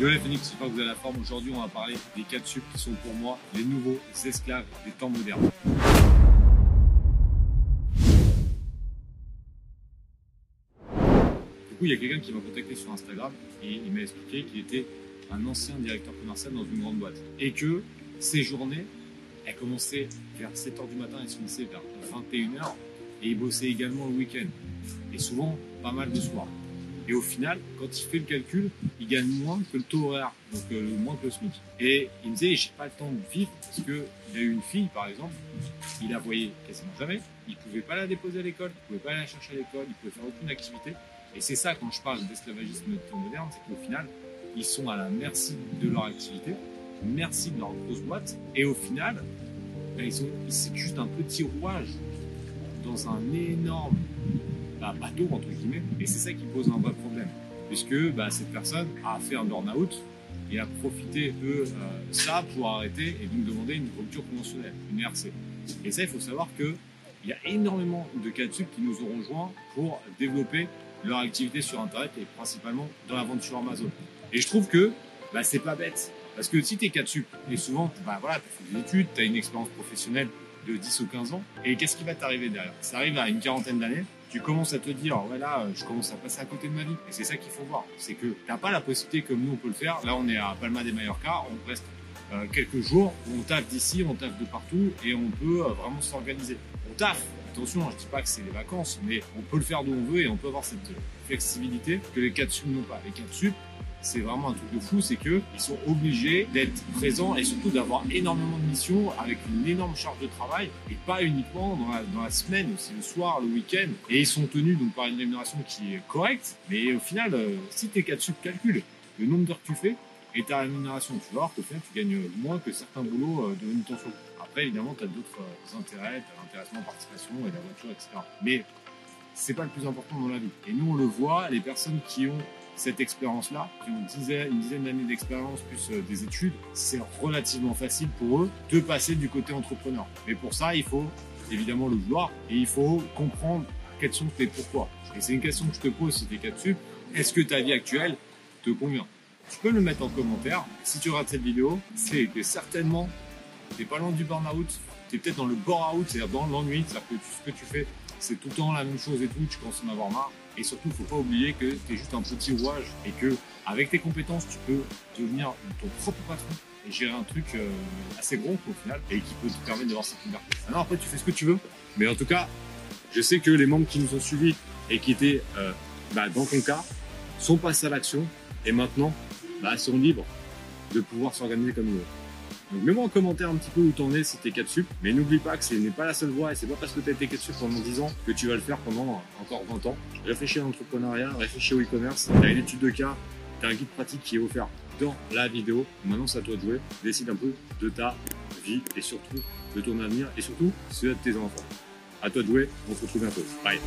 Yo les Phoenix, j'espère que vous avez la forme. Aujourd'hui, on va parler des 4 sup qui sont pour moi les nouveaux esclaves des temps modernes. Du coup, il y a quelqu'un qui m'a contacté sur Instagram et il m'a expliqué qu'il était un ancien directeur commercial dans une grande boîte et que ses journées, elles commençaient vers 7h du matin et se finissaient vers 21h et il bossait également le week-end et souvent pas mal de soirs. Et au final, quand il fait le calcul, il gagne moins que le taux horaire, donc euh, moins que le SMIC. Et il me disait, j'ai pas le temps de vivre parce que il a eu une fille, par exemple, il la voyait quasiment jamais, il pouvait pas la déposer à l'école, il pouvait pas la chercher à l'école, il pouvait faire aucune activité. Et c'est ça, quand je parle d'esclavagisme moderne, c'est qu'au final, ils sont à la merci de leur activité, merci de leur grosse boîte, et au final, ben, ils c'est juste un petit rouage dans un énorme bah, bateau, entre guillemets, et c'est ça qui pose un vrai problème, puisque bah, cette personne a fait un burn-out et a profité de euh, ça pour arrêter et donc demander une rupture conventionnelle, une RC. Et ça, il faut savoir que il y a énormément de cas de qui nous ont rejoints pour développer leur activité sur Internet et principalement dans la vente sur Amazon. Et je trouve que bah, c'est pas bête. Parce que si tu es 4 sup, et souvent, bah, voilà, tu fait des études, tu as une expérience professionnelle de 10 ou 15 ans, et qu'est-ce qui va t'arriver derrière? Ça arrive à une quarantaine d'années, tu commences à te dire, voilà, je commence à passer à côté de ma vie. Et c'est ça qu'il faut voir. C'est que t'as pas la possibilité comme nous on peut le faire. Là, on est à Palma de Mallorca, on reste euh, quelques jours, on taffe d'ici, on taffe de partout, et on peut euh, vraiment s'organiser. On taffe. Attention, je dis pas que c'est les vacances, mais on peut le faire d'où on veut et on peut avoir cette flexibilité que les 4 sup n'ont pas. Les 4 sup, c'est vraiment un truc de fou, c'est que ils sont obligés d'être présents et surtout d'avoir énormément de missions avec une énorme charge de travail et pas uniquement dans la, semaine, aussi le soir, le week-end. Et ils sont tenus donc par une rémunération qui est correcte, mais au final, euh, si tes 4 sup calculent le nombre d'heures que tu fais et ta rémunération, tu vas voir qu'au final, tu gagnes moins que certains boulots euh, de manutention. Après, évidemment, tu as d'autres euh, intérêts, tu as l'intéressement, participation et la voiture, etc. Mais c'est pas le plus important dans la vie. Et nous, on le voit, les personnes qui ont cette expérience-là, qui ont une dizaine, d'années d'expérience plus euh, des études, c'est relativement facile pour eux de passer du côté entrepreneur. Mais pour ça, il faut évidemment le vouloir et il faut comprendre quels sont tes pourquoi. Et c'est une question que je te pose si t'es cas dessus. Est-ce que ta vie actuelle te convient? Tu peux le mettre en commentaire. Si tu rates cette vidéo, c'est que certainement t'es pas loin du burn-out, t'es peut-être dans le bore-out, c'est-à-dire dans l'ennui, c'est-à-dire que ce que tu fais, c'est tout le temps la même chose et tout, tu commences à en avoir marre. Et surtout, il faut pas oublier que tu es juste un petit rouage et que avec tes compétences, tu peux devenir ton propre patron et gérer un truc euh, assez gros au final et qui peut te permettre d'avoir cette liberté. Alors après, tu fais ce que tu veux, mais en tout cas, je sais que les membres qui nous ont suivis et qui étaient euh, bah, dans ton cas sont passés à l'action et maintenant bah, sont libres de pouvoir s'organiser comme ils veulent. Donc mets-moi en commentaire un petit peu où t'en es si t'es 4 sup, mais n'oublie pas que ce n'est pas la seule voie et c'est pas parce que t'as été 4 sup pendant 10 ans que tu vas le faire pendant encore 20 ans. Réfléchis à l'entrepreneuriat, réfléchis au e-commerce, t'as une étude de cas, t'as un guide pratique qui est offert dans la vidéo. Maintenant c'est à toi de jouer, décide un peu de ta vie et surtout de ton avenir et surtout celui de tes enfants. À toi de jouer, on se retrouve bientôt. Bye